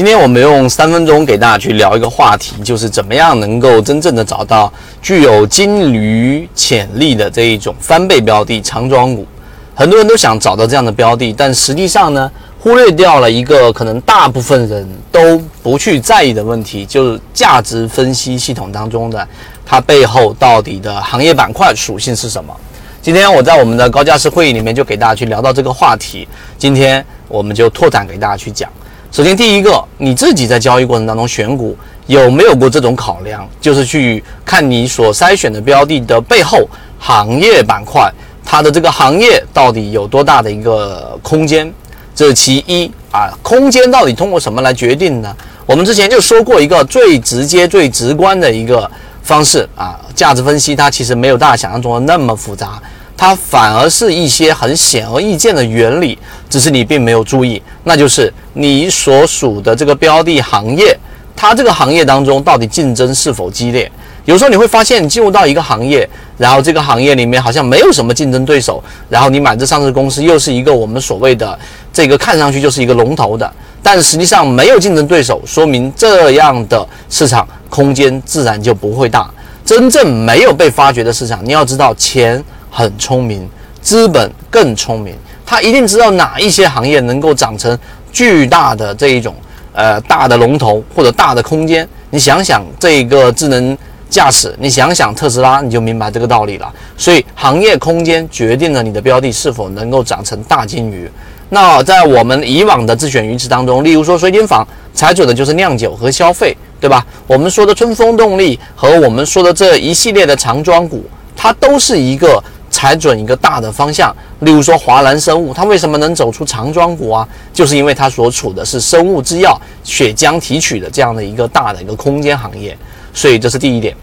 今天我们用三分钟给大家去聊一个话题，就是怎么样能够真正的找到具有金驴潜力的这一种翻倍标的长庄股。很多人都想找到这样的标的，但实际上呢，忽略掉了一个可能大部分人都不去在意的问题，就是价值分析系统当中的它背后到底的行业板块属性是什么。今天我在我们的高价值会议里面就给大家去聊到这个话题，今天我们就拓展给大家去讲。首先，第一个，你自己在交易过程当中选股有没有过这种考量？就是去看你所筛选的标的的背后行业板块，它的这个行业到底有多大的一个空间？这是其一啊。空间到底通过什么来决定呢？我们之前就说过一个最直接、最直观的一个方式啊，价值分析它其实没有大家想象中的那么复杂。它反而是一些很显而易见的原理，只是你并没有注意，那就是你所属的这个标的行业，它这个行业当中到底竞争是否激烈？有时候你会发现，你进入到一个行业，然后这个行业里面好像没有什么竞争对手，然后你买这上市公司又是一个我们所谓的这个看上去就是一个龙头的，但实际上没有竞争对手，说明这样的市场空间自然就不会大。真正没有被发掘的市场，你要知道钱。很聪明，资本更聪明，他一定知道哪一些行业能够长成巨大的这一种呃大的龙头或者大的空间。你想想这个智能驾驶，你想想特斯拉，你就明白这个道理了。所以行业空间决定了你的标的是否能够长成大金鱼。那在我们以往的自选鱼池当中，例如说水晶坊踩准的就是酿酒和消费，对吧？我们说的春风动力和我们说的这一系列的长庄股，它都是一个。踩准一个大的方向，例如说华兰生物，它为什么能走出长庄股啊？就是因为它所处的是生物制药、血浆提取的这样的一个大的一个空间行业，所以这是第一点。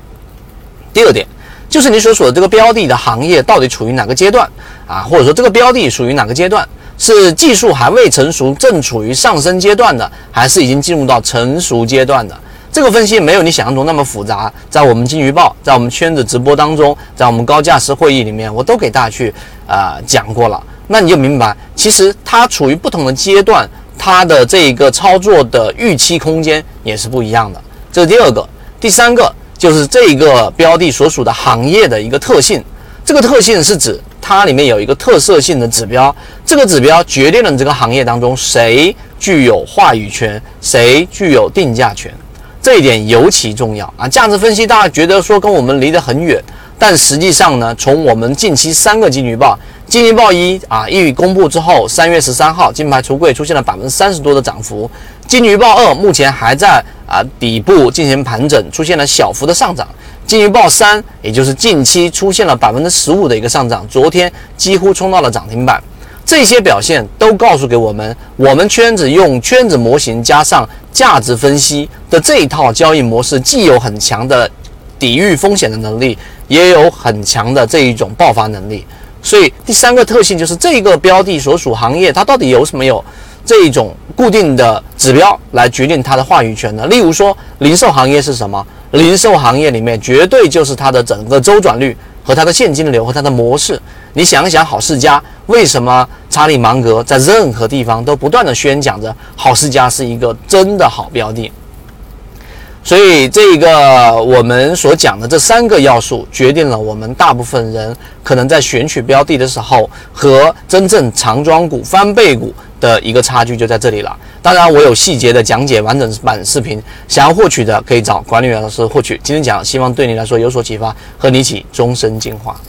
第二点就是你所处的这个标的的行业到底处于哪个阶段啊？或者说这个标的属于哪个阶段？是技术还未成熟，正处于上升阶段的，还是已经进入到成熟阶段的？这个分析没有你想象中那么复杂，在我们金鱼报，在我们圈子直播当中，在我们高价值会议里面，我都给大家去啊讲过了。那你就明白，其实它处于不同的阶段，它的这一个操作的预期空间也是不一样的。这是第二个，第三个就是这一个标的所属的行业的一个特性。这个特性是指它里面有一个特色性的指标，这个指标决定了你这个行业当中谁具有话语权，谁具有定价权。这一点尤其重要啊！价值分析大家觉得说跟我们离得很远，但实际上呢，从我们近期三个金鱼报，金鱼报一啊一公布之后，三月十三号金牌橱柜出现了百分之三十多的涨幅，金鱼报二目前还在啊底部进行盘整，出现了小幅的上涨，金鱼报三也就是近期出现了百分之十五的一个上涨，昨天几乎冲到了涨停板。这些表现都告诉给我们，我们圈子用圈子模型加上价值分析的这一套交易模式，既有很强的抵御风险的能力，也有很强的这一种爆发能力。所以第三个特性就是这个标的所属行业，它到底有什么有这一种固定的指标来决定它的话语权呢？例如说，零售行业是什么？零售行业里面绝对就是它的整个周转率和它的现金流和它的模式。你想一想，好世家为什么查理芒格在任何地方都不断的宣讲着好世家是一个真的好标的？所以，这个我们所讲的这三个要素，决定了我们大部分人可能在选取标的的时候，和真正长庄股、翻倍股的一个差距就在这里了。当然，我有细节的讲解完整版视频，想要获取的可以找管理员老师获取。今天讲，希望对你来说有所启发，和你一起终身进化。